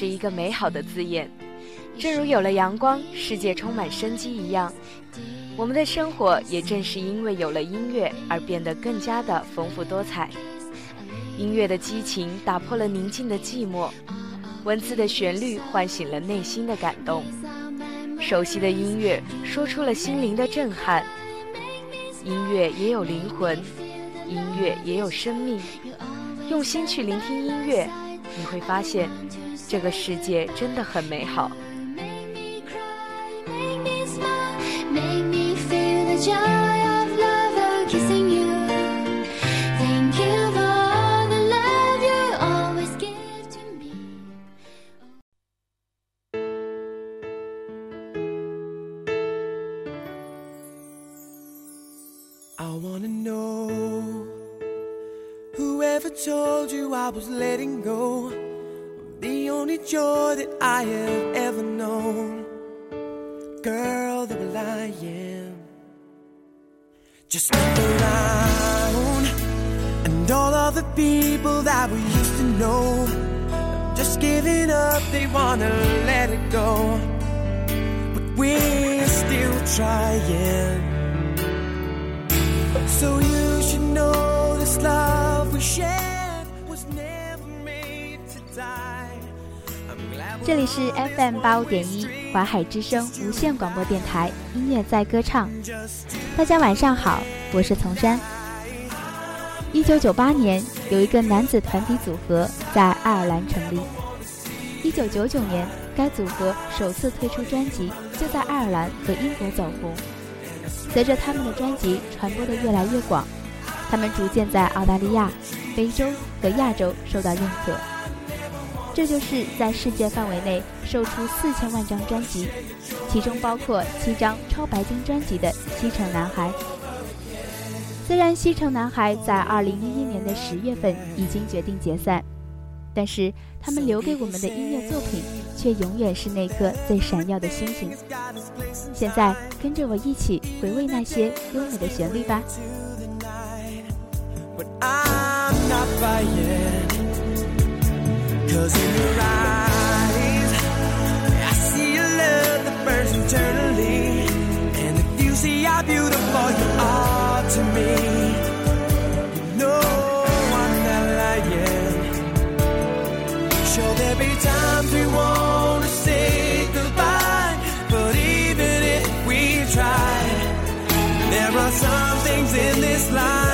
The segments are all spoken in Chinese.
乐是一个美好的字眼，正如有了阳光，世界充满生机一样，我们的生活也正是因为有了音乐而变得更加的丰富多彩。音乐的激情打破了宁静的寂寞，文字的旋律唤醒了内心的感动，熟悉的音乐说出了心灵的震撼。音乐也有灵魂，音乐也有生命。用心去聆听音乐，你会发现，这个世界真的很美好。Giving up, they wanna let it go. But we're still trying. So you should know this love we share was never made to die 这里是 FM 八五点一华海之声无线广播电台，音乐在歌唱。大家晚上好，我是丛山。一九九八年，有一个男子团体组合在爱尔兰成立。一九九九年，该组合首次推出专辑，就在爱尔兰和英国走红。随着他们的专辑传播的越来越广，他们逐渐在澳大利亚、非洲和亚洲受到认可。这就是在世界范围内售出四千万张专辑，其中包括七张超白金专辑的西城男孩。虽然西城男孩在二零一一年的十月份已经决定解散，但是他们留给我们的音乐作品却永远是那颗最闪耀的星星。现在跟着我一起回味那些优美的旋律吧。Cause in your eyes, I see a love that burns eternally. And if you see how beautiful you are to me, you know I'm not lying. Sure, there'll be times we want to say goodbye, but even if we try, there are some things in this life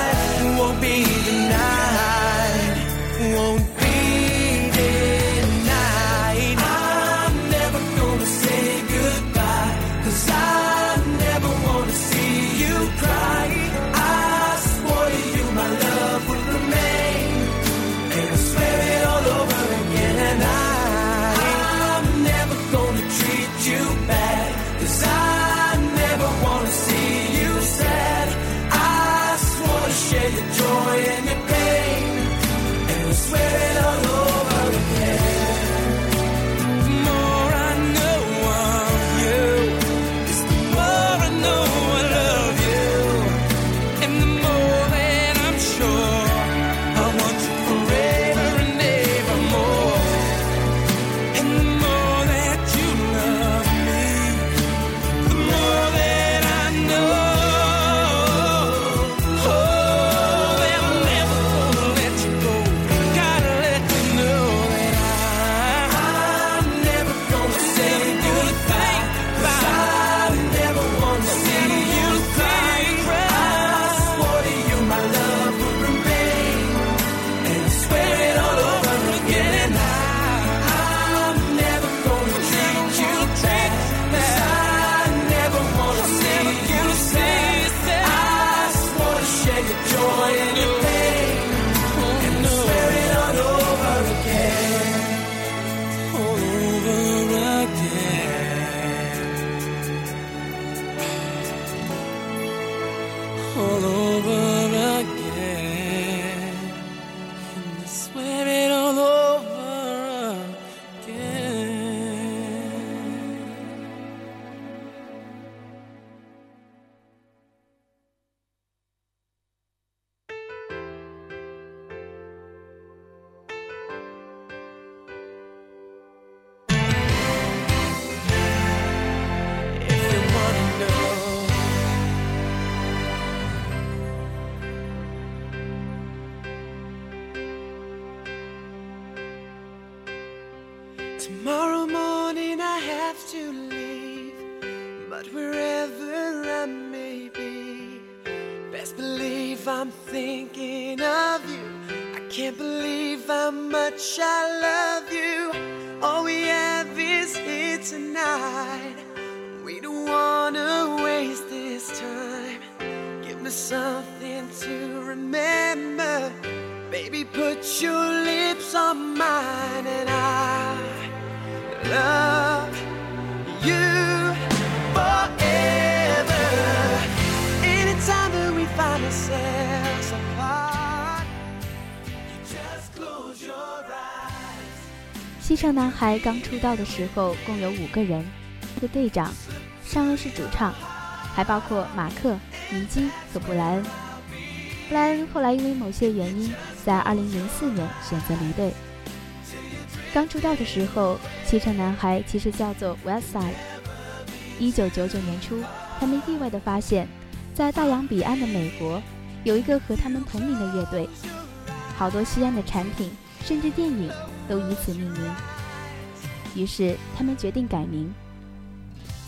all over. 孩刚出道的时候共有五个人，一个队长，上尉是主唱，还包括马克、尼基和布莱恩。布莱恩后来因为某些原因，在2004年选择离队。刚出道的时候，七成男孩其实叫做 Westside。1999年初，他们意外地发现，在大洋彼岸的美国，有一个和他们同名的乐队，好多西安的产品甚至电影都以此命名。于是他们决定改名。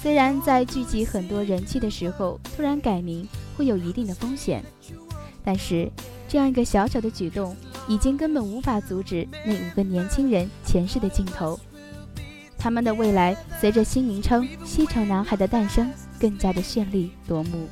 虽然在聚集很多人气的时候突然改名会有一定的风险，但是这样一个小小的举动，已经根本无法阻止那五个年轻人前世的尽头。他们的未来随着新名称“西城男孩”的诞生，更加的绚丽夺目。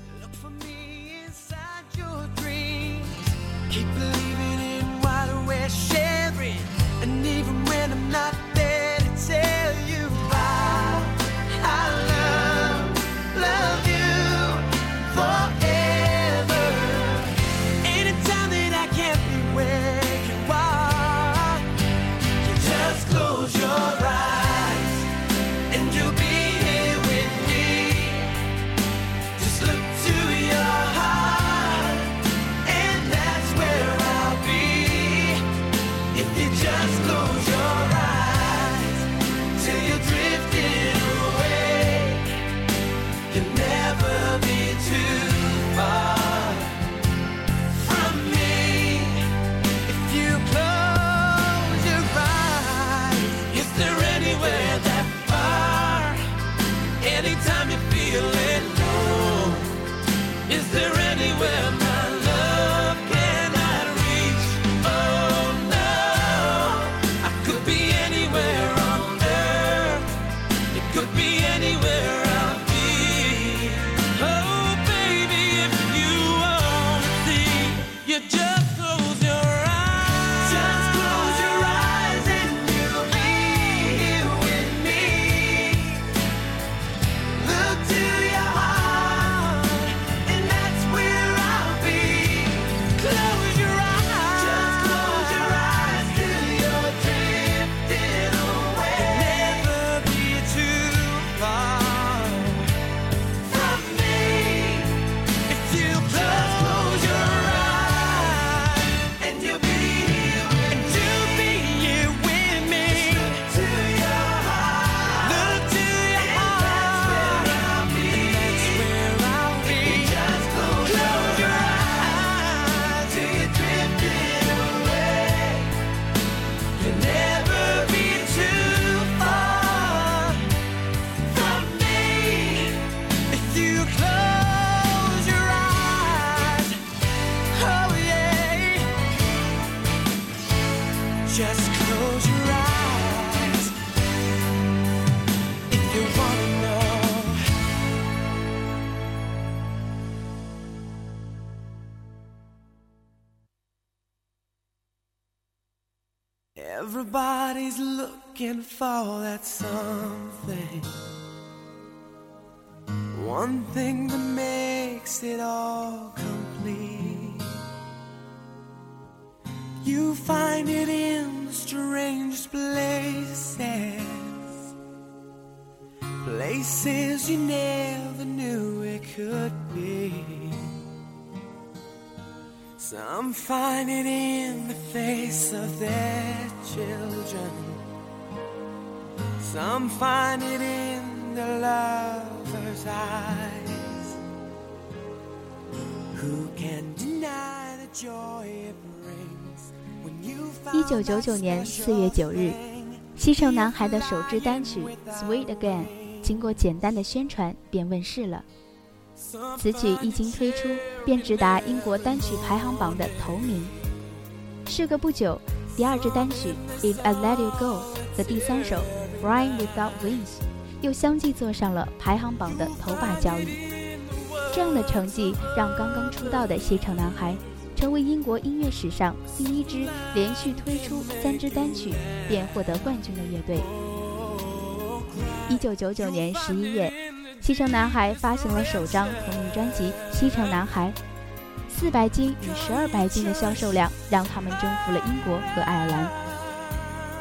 Everybody's looking for that something. One thing that makes it all complete. You find it in the strangest places. Places you never knew it could be. Some find it in the face of their children. Some find it in the lover's eyes. Who can deny the joy it brings when you 一九九九年四月九日，西城男孩的首支单曲《Sweet Again》经过简单的宣传便问世了。此曲一经推出，便直达英国单曲排行榜的头名。事隔不久，第二支单曲《If I Let You Go》和第三首《Flying Without Wings》又相继坐上了排行榜的头把交椅。这样的成绩让刚刚出道的西城男孩成为英国音乐史上第一支连续推出三支单曲便获得冠军的乐队。一九九九年十一月。西城男孩发行了首张同名专辑《西城男孩》，四白金与十二白金的销售量让他们征服了英国和爱尔兰。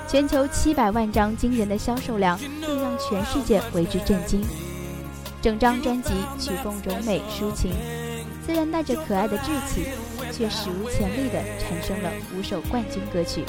全球七百万张惊人的销售量更让全世界为之震惊。整张专辑曲风柔美抒情，虽然带着可爱的稚气，却史无前例地产生了五首冠军歌曲。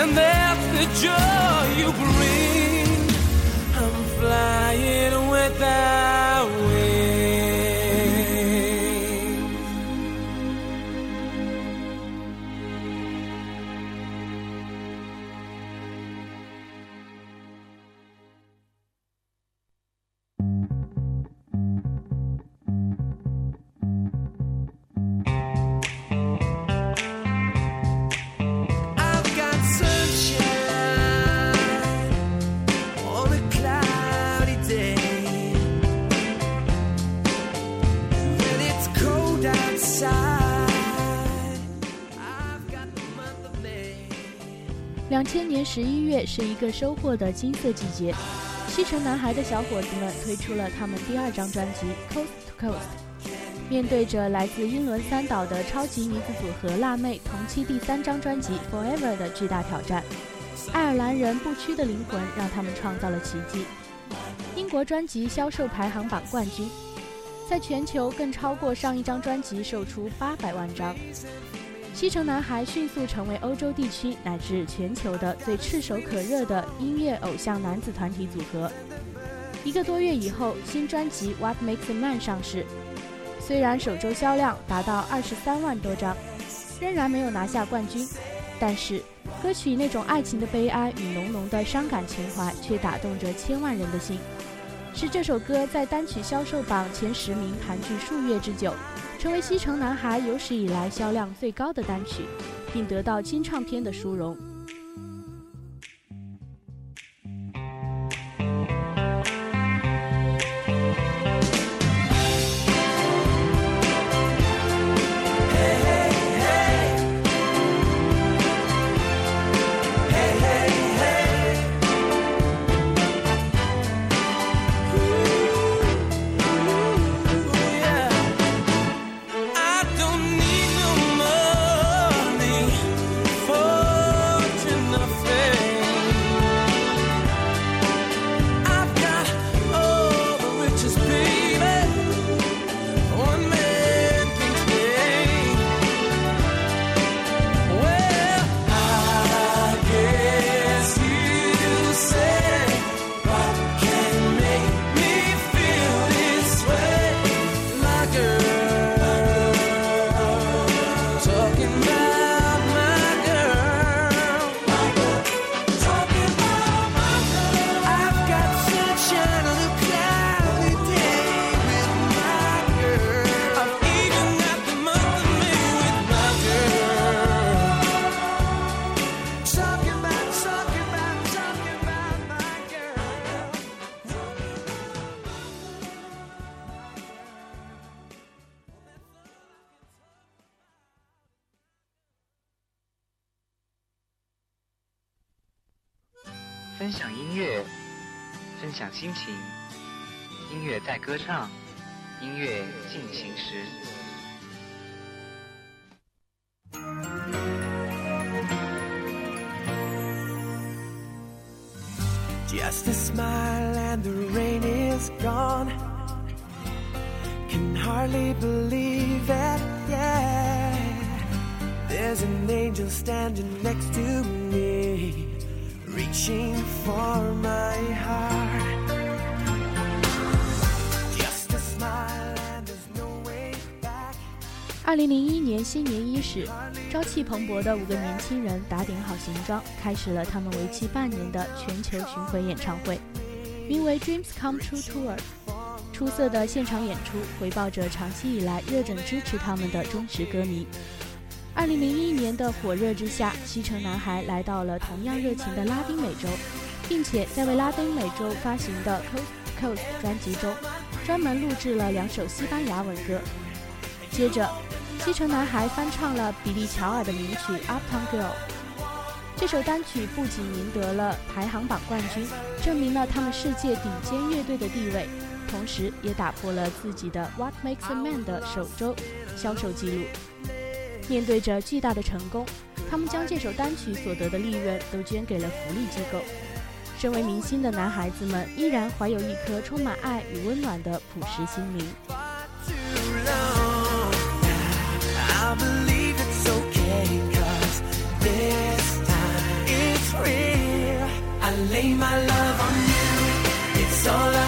And that's the joy you bring. I'm flying without 是一个收获的金色季节，西城男孩的小伙子们推出了他们第二张专辑《Coast to Coast》。面对着来自英伦三岛的超级女子组合辣妹同期第三张专辑《Forever》的巨大挑战，爱尔兰人不屈的灵魂让他们创造了奇迹。英国专辑销售排行榜冠军，在全球更超过上一张专辑售出八百万张。西城男孩迅速成为欧洲地区乃至全球的最炙手可热的音乐偶像男子团体组合。一个多月以后，新专辑《What Makes a Man》上市，虽然首周销量达到二十三万多张，仍然没有拿下冠军，但是歌曲那种爱情的悲哀与浓浓的伤感情怀却打动着千万人的心，是这首歌在单曲销售榜前十名盘踞数月之久。成为西城男孩有史以来销量最高的单曲，并得到金唱片的殊荣。分享音乐，分享心情，音乐在歌唱，音乐进行时。Just a smile and the rain is gone. Can hardly believe it, yeah. There's an angel standing next to me, Reaching for my heart. Just a smile and there's no way back. 二零零一年新年伊始，朝气蓬勃的五个年轻人打点好行装，开始了他们为期半年的全球巡回演唱会，名为 Dreams Come True Tour。出色的现场演出回报着长期以来热忱支持他们的忠实歌迷。二零零一年的火热之下，西城男孩来到了同样热情的拉丁美洲，并且在为拉丁美洲发行的 Coast Coast 专辑中，专门录制了两首西班牙文歌。接着，西城男孩翻唱了比利·乔尔的名曲《Uptown Girl》。这首单曲不仅赢得了排行榜冠军，证明了他们世界顶尖乐队的地位，同时也打破了自己的《What Makes a Man》的首周销售记录。面对着巨大的成功，他们将这首单曲所得的利润都捐给了福利机构。身为明星的男孩子们依然怀有一颗充满爱与温暖的朴实心灵。It's all I-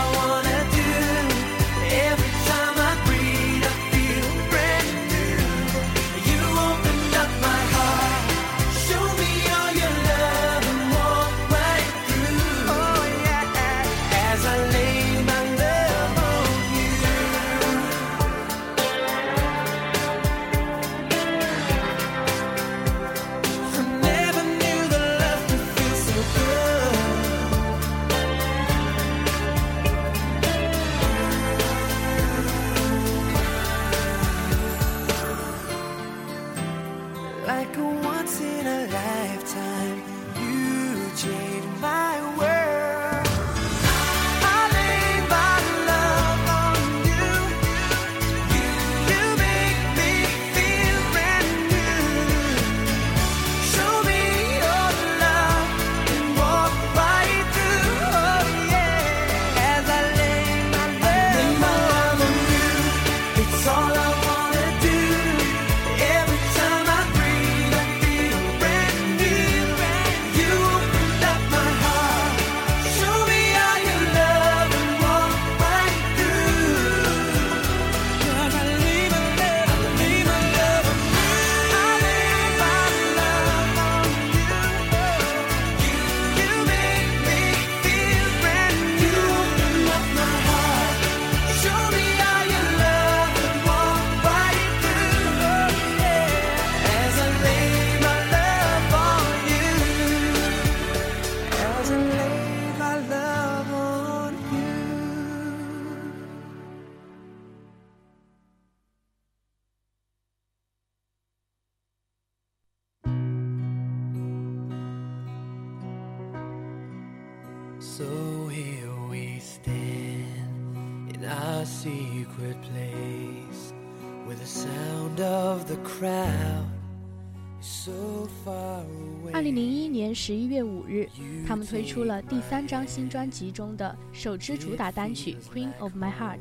推出了第三张新专辑中的首支主打单曲《Queen of My Heart》，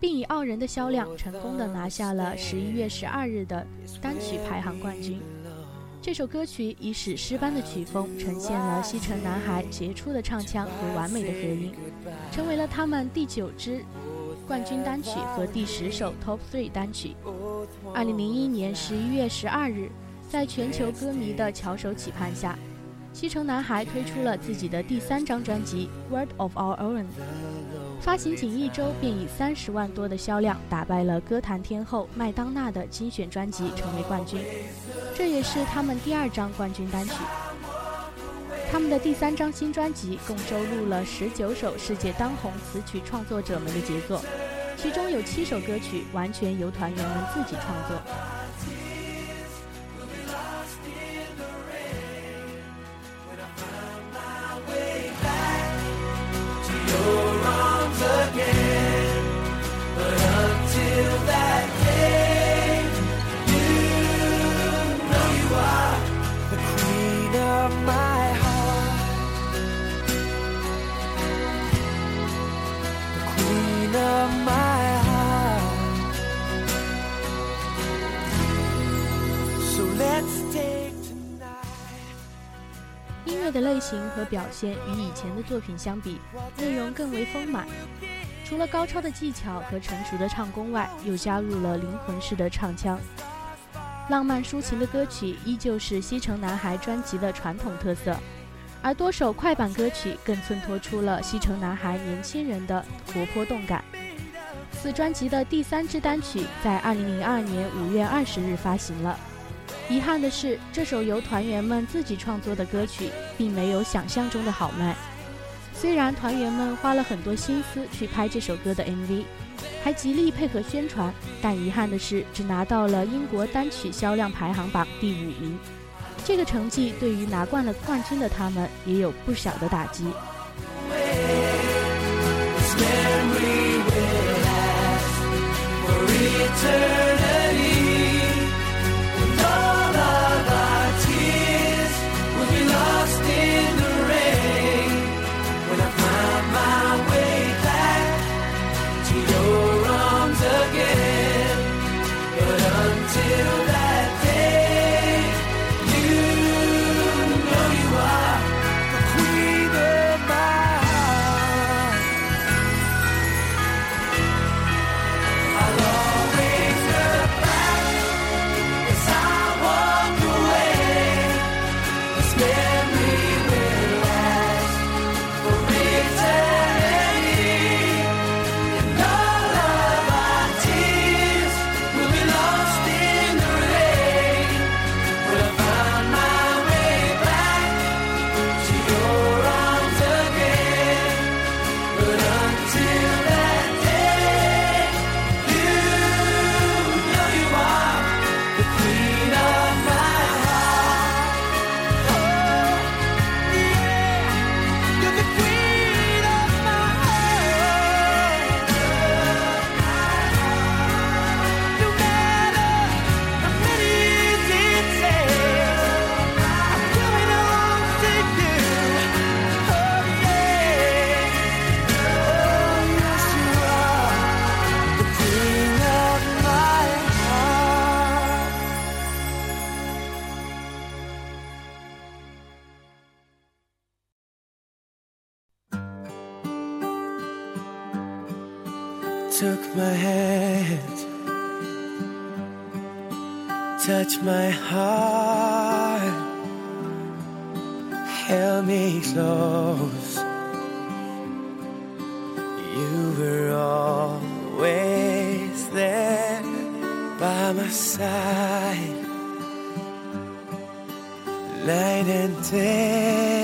并以傲人的销量成功的拿下了十一月十二日的单曲排行冠军。这首歌曲以史诗般的曲风呈现了西城男孩杰出的唱腔和完美的和音，成为了他们第九支冠军单曲和第十首 Top Three 单曲。二零零一年十一月十二日，在全球歌迷的翘首企盼下，西城男孩推出了自己的第三张专辑《Word of Our Own》，发行仅一周便以三十万多的销量打败了歌坛天后麦当娜的精选专辑，成为冠军。这也是他们第二张冠军单曲。他们的第三张新专辑共收录了十九首世界当红词曲创作者们的杰作，其中有七首歌曲完全由团员们自己创作。的类型和表现与以前的作品相比，内容更为丰满。除了高超的技巧和成熟的唱功外，又加入了灵魂式的唱腔。浪漫抒情的歌曲依旧是西城男孩专辑的传统特色，而多首快板歌曲更衬托出了西城男孩年轻人的活泼动感。此专辑的第三支单曲在二零零二年五月二十日发行了。遗憾的是，这首由团员们自己创作的歌曲，并没有想象中的好卖。虽然团员们花了很多心思去拍这首歌的 MV，还极力配合宣传，但遗憾的是，只拿到了英国单曲销量排行榜第五名。这个成绩对于拿冠了冠军的他们也有不小的打击。Took my hand, touched my heart, held me close. You were always there by my side, night and day,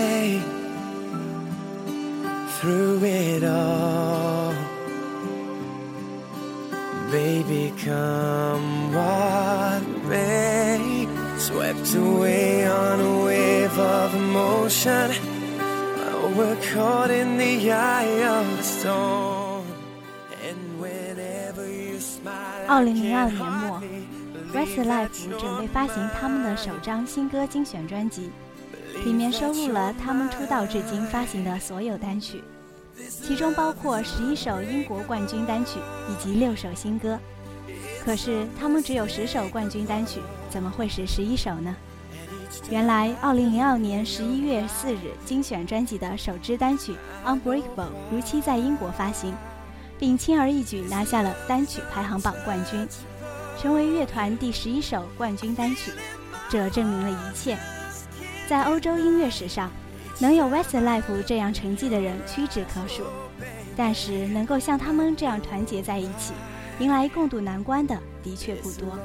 Baby, come what may. Swept away on a wave of emotion. We're caught in the eye of the storm. And whenever you smile, 二零零二年末，Westlife 准备发行他们的首张新歌精选专辑，里面收录了他们出道至今发行的所有单曲。其中包括十一首英国冠军单曲以及六首新歌，可是他们只有十首冠军单曲，怎么会是十一首呢？原来，二零零二年十一月四日精选专辑的首支单曲《Unbreakable》如期在英国发行，并轻而易举拿下了单曲排行榜冠军，成为乐团第十一首冠军单曲。这证明了一切，在欧洲音乐史上。能有 Westlife 这样成绩的人屈指可数，但是能够像他们这样团结在一起，迎来共度难关的的确不多。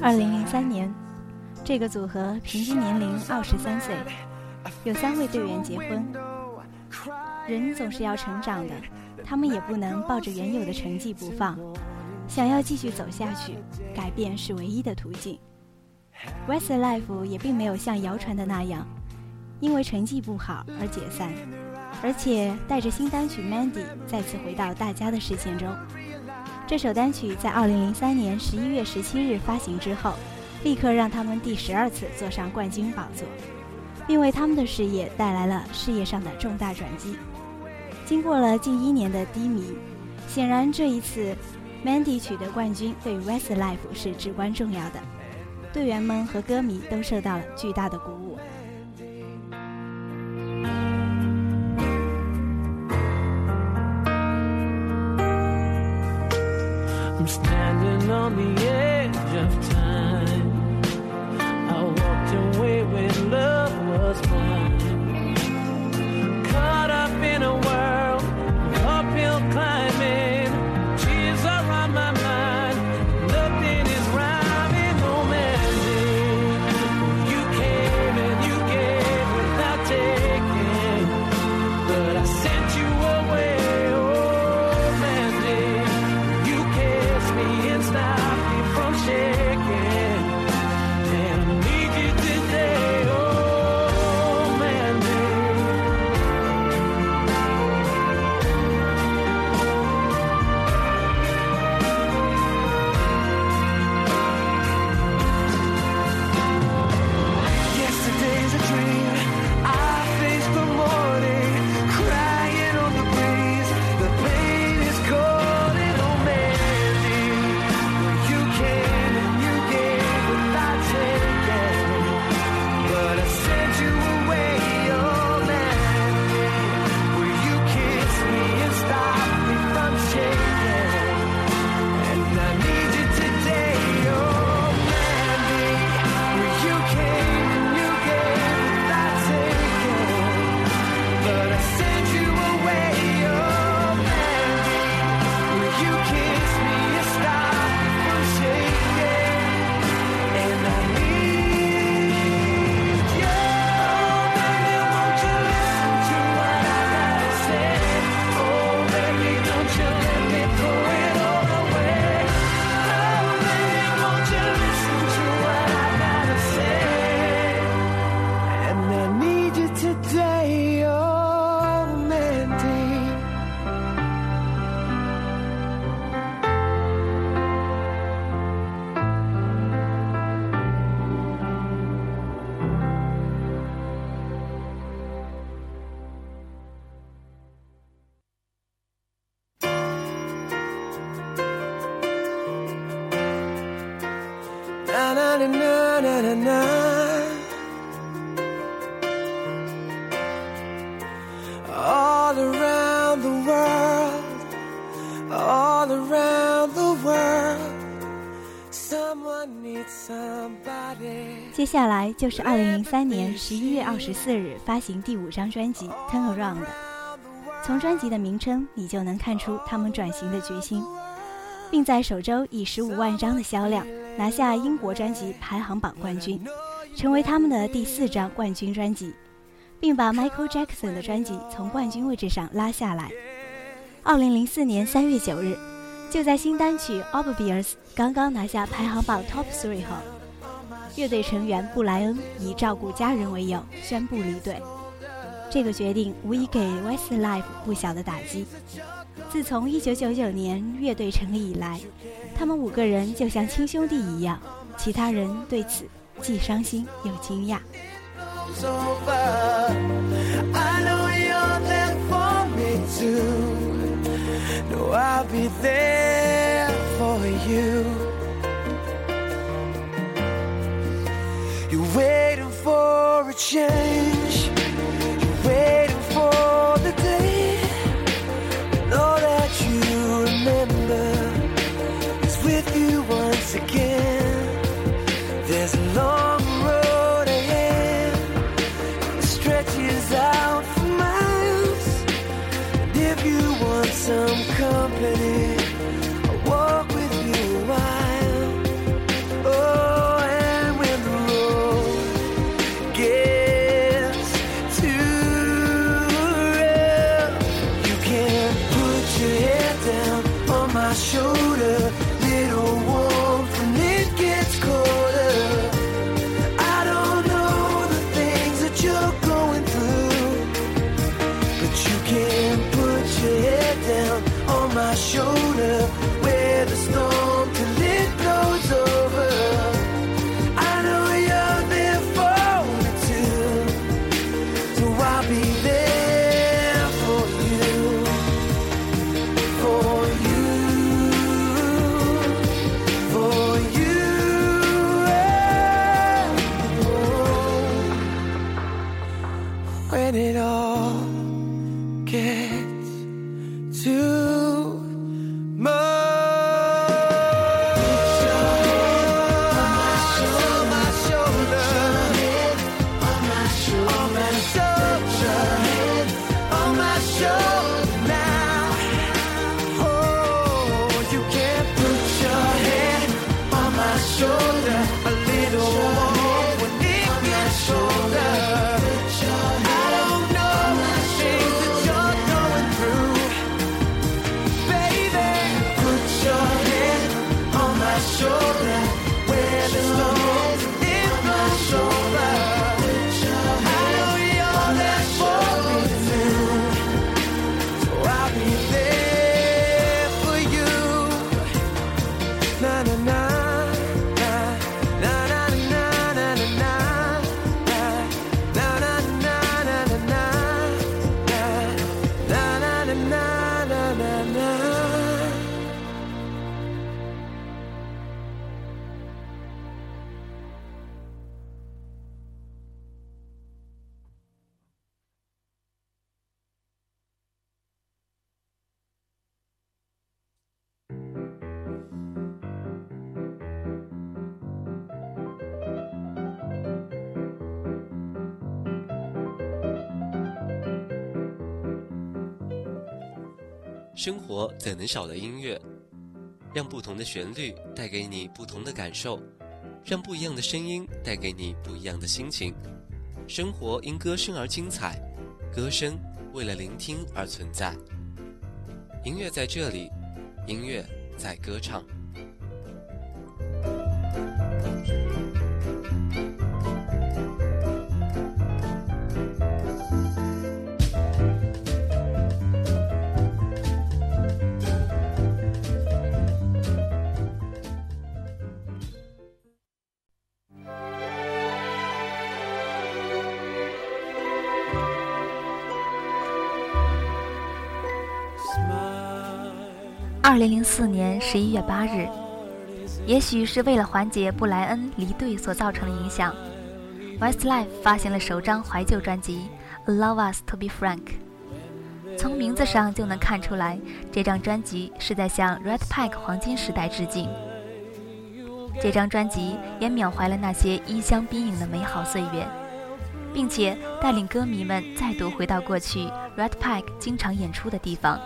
二零零三年，这个组合平均年龄二十三岁，有三位队员结婚。人总是要成长的，他们也不能抱着原有的成绩不放，想要继续走下去，改变是唯一的途径。Westlife 也并没有像谣传的那样，因为成绩不好而解散，而且带着新单曲《Mandy》再次回到大家的视线中。这首单曲在2003年11月17日发行之后，立刻让他们第十二次坐上冠军宝座，并为他们的事业带来了事业上的重大转机。经过了近一年的低迷，显然这一次 Mandy 取得冠军对 Westlife 是至关重要的。队员们和歌迷都受到了巨大的鼓舞。On the edge of time. I walked away when love was blind. Na na na na na. All around the world, all around the world, someone needs somebody. 接下来就是2003年11月24日发行第五张专辑《Turn Around》。从专辑的名称，你就能看出他们转型的决心，并在首周以15万张的销量拿下英国专辑排行榜冠军，成为他们的第四张冠军专辑，并把 Michael Jackson 的专辑从冠军位置上拉下来。2004年3月9日，就在新单曲《Obvious》刚刚拿下排行榜 Top Three 后，乐队成员布莱恩以照顾家人为由宣布离队。这个决定无疑给 Westlife 不小的打击。自从1999年乐队成立以来，他们五个人就像亲兄弟一样，其他人对此既伤心又惊讶。i know you're there for me too. I'll be there for you. You're waiting for a change. You're waiting for again. There's a long your breath. 生活怎能少了音乐？让不同的旋律带给你不同的感受，让不一样的声音带给你不一样的心情。生活因歌声而精彩，歌声为了聆听而存在。音乐在这里，音乐在歌唱。二零零四年十一月八日，也许是为了缓解布莱恩离队所造成的影响，Westlife 发行了首张怀旧专辑《Allow Us to Be Frank》。从名字上就能看出来，这张专辑是在向 Red Pack 黄金时代致敬。这张专辑也缅怀了那些衣香槟榔的美好岁月，并且带领歌迷们再度回到过去 Red Pack 经常演出的地方，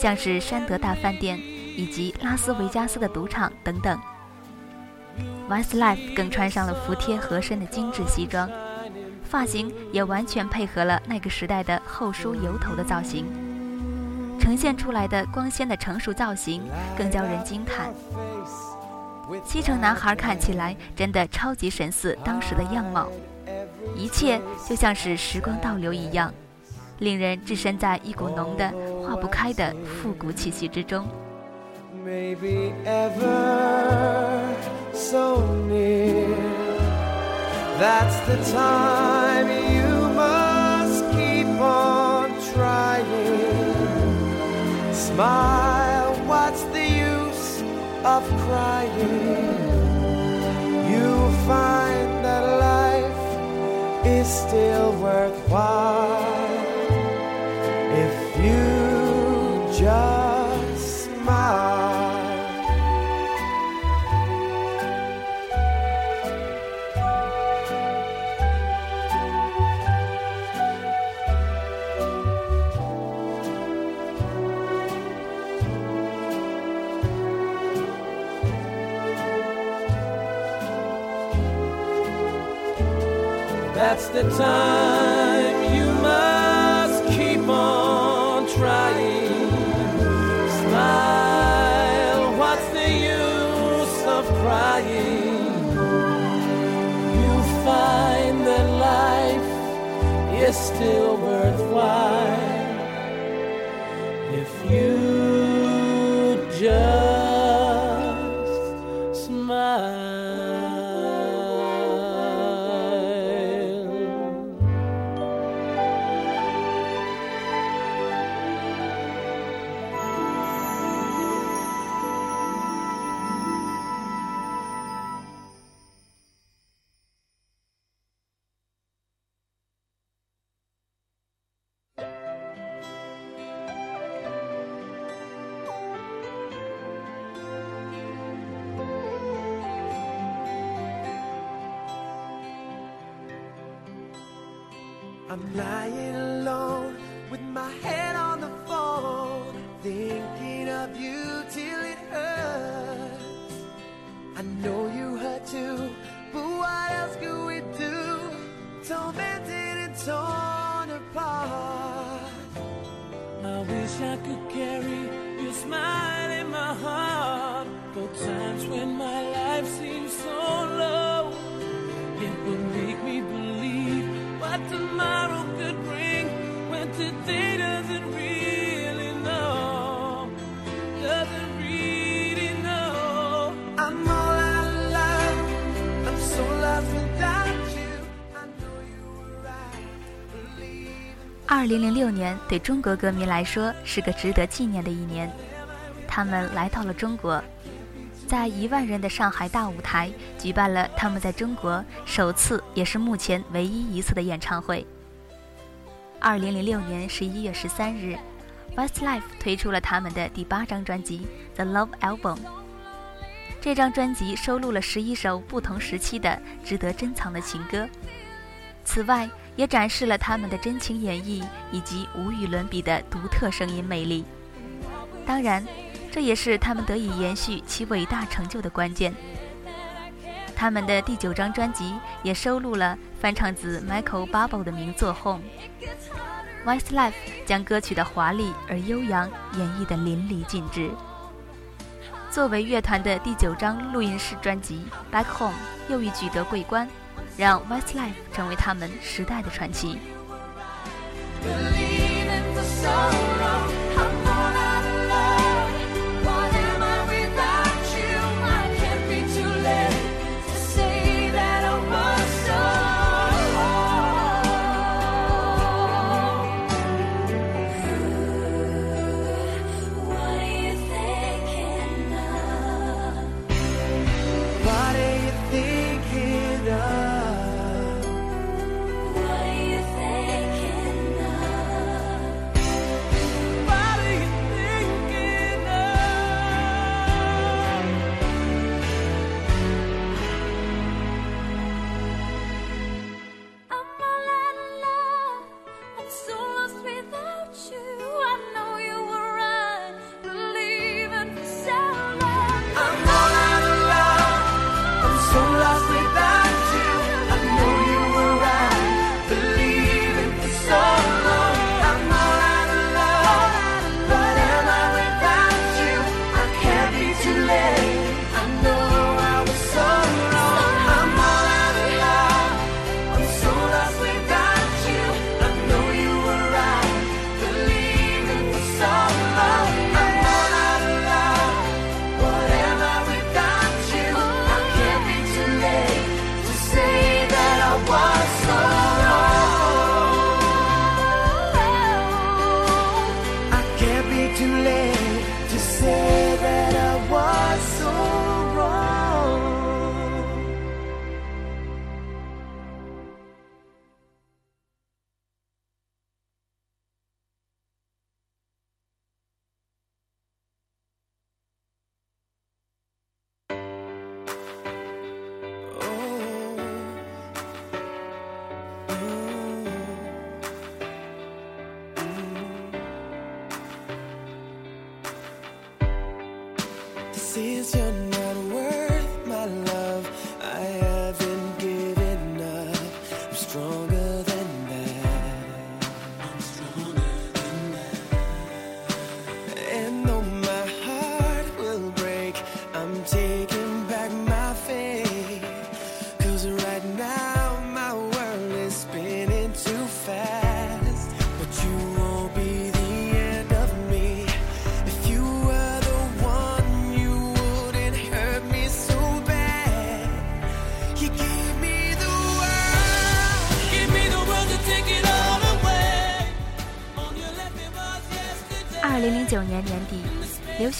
像是山德大饭店以及拉斯维加斯的赌场等等。Westlife 更穿上了服帖合身的精致西装。发型也完全配合了那个时代的后梳油头的造型，呈现出来的光鲜的成熟造型更叫人惊叹。西城男孩看起来真的超级神似当时的样貌，一切就像是时光倒流一样，令人置身在一股浓的化不开的复古气息之中。Maybe ever so near. That's the time you must keep on trying. Smile, what's the use of crying? You'll find that life is still worthwhile Just smile. That's the time teu torn apart. I wish I could carry your smile in my heart. For times when 二零零六年对中国歌迷来说是个值得纪念的一年，他们来到了中国，在一万人的上海大舞台举办了他们在中国首次也是目前唯一一次的演唱会。二零零六年十一月十三日，Westlife 推出了他们的第八张专辑《The Love Album》。这张专辑收录了十一首不同时期的值得珍藏的情歌，此外也展示了他们的真情演绎以及无与伦比的独特声音魅力。当然，这也是他们得以延续其伟大成就的关键。他们的第九张专辑也收录了翻唱自 Michael Bublé 的名作《Home》。Westlife 将歌曲的华丽而悠扬演绎得淋漓尽致。作为乐团的第九张录音室专辑《Back Home》又一举得桂冠，让 Westlife 成为他们时代的传奇。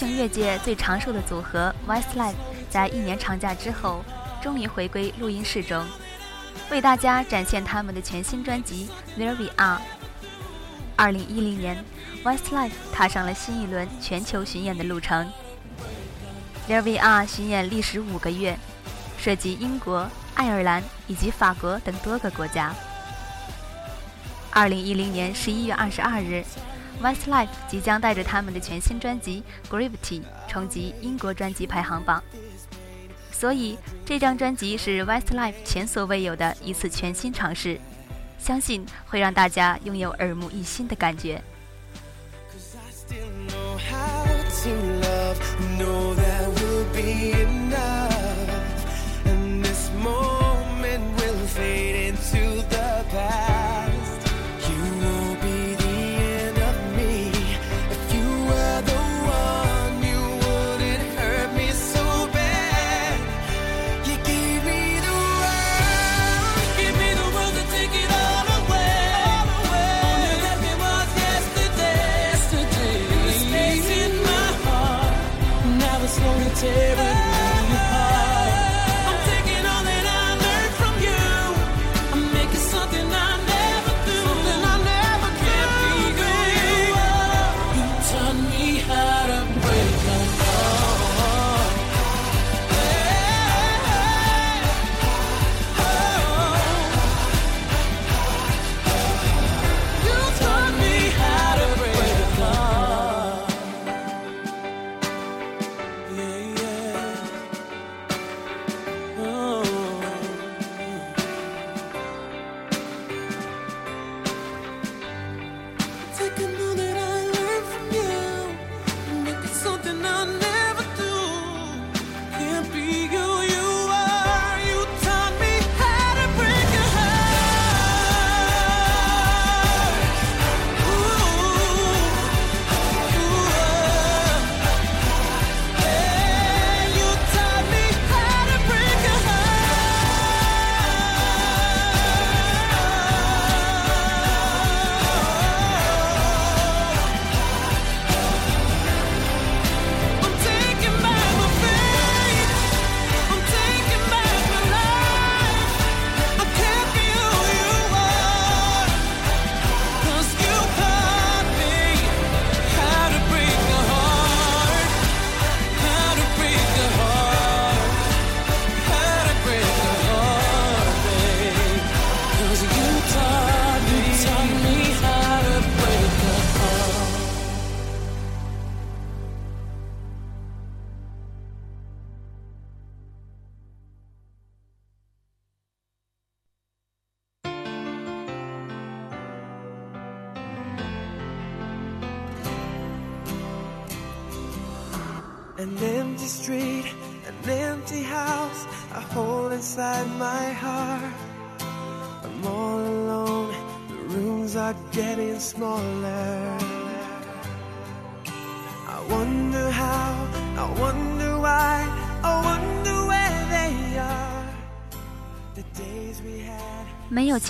流行乐界最长寿的组合 Westlife 在一年长假之后，终于回归录音室中，为大家展现他们的全新专辑《There We Are》。二零一零年，Westlife 踏上了新一轮全球巡演的路程。《There We Are》巡演历时五个月，涉及英国、爱尔兰以及法国等多个国家。二零一零年十一月二十二日。Westlife 即将带着他们的全新专辑《Gravity》冲击英国专辑排行榜，所以这张专辑是 Westlife 前所未有的一次全新尝试，相信会让大家拥有耳目一新的感觉。An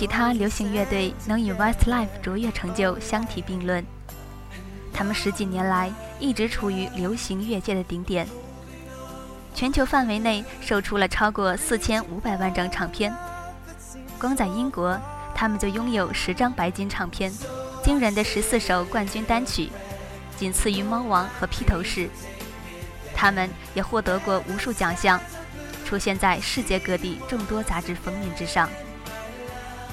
其他流行乐队能与 Westlife 卓越成就相提并论。他们十几年来一直处于流行乐界的顶点，全球范围内售出了超过四千五百万张唱片。光在英国，他们就拥有十张白金唱片，惊人的十四首冠军单曲，仅次于猫王和披头士。他们也获得过无数奖项，出现在世界各地众多杂志封面之上。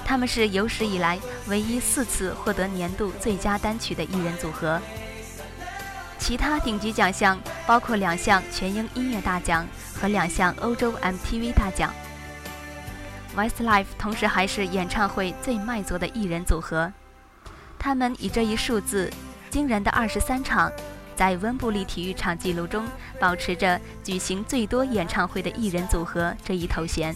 他们是有史以来唯一四次获得年度最佳单曲的艺人组合。其他顶级奖项包括两项全英音乐大奖和两项欧洲 MTV 大奖。Westlife 同时还是演唱会最卖座的艺人组合。他们以这一数字惊人的二十三场，在温布利体育场记录中保持着举行最多演唱会的艺人组合这一头衔。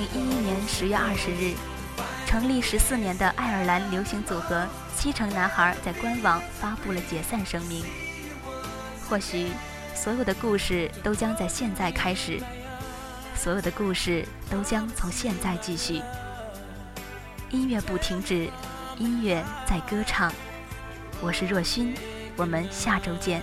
零一一年十月二十日，成立十四年的爱尔兰流行组合西城男孩在官网发布了解散声明。或许，所有的故事都将在现在开始，所有的故事都将从现在继续。音乐不停止，音乐在歌唱。我是若勋，我们下周见。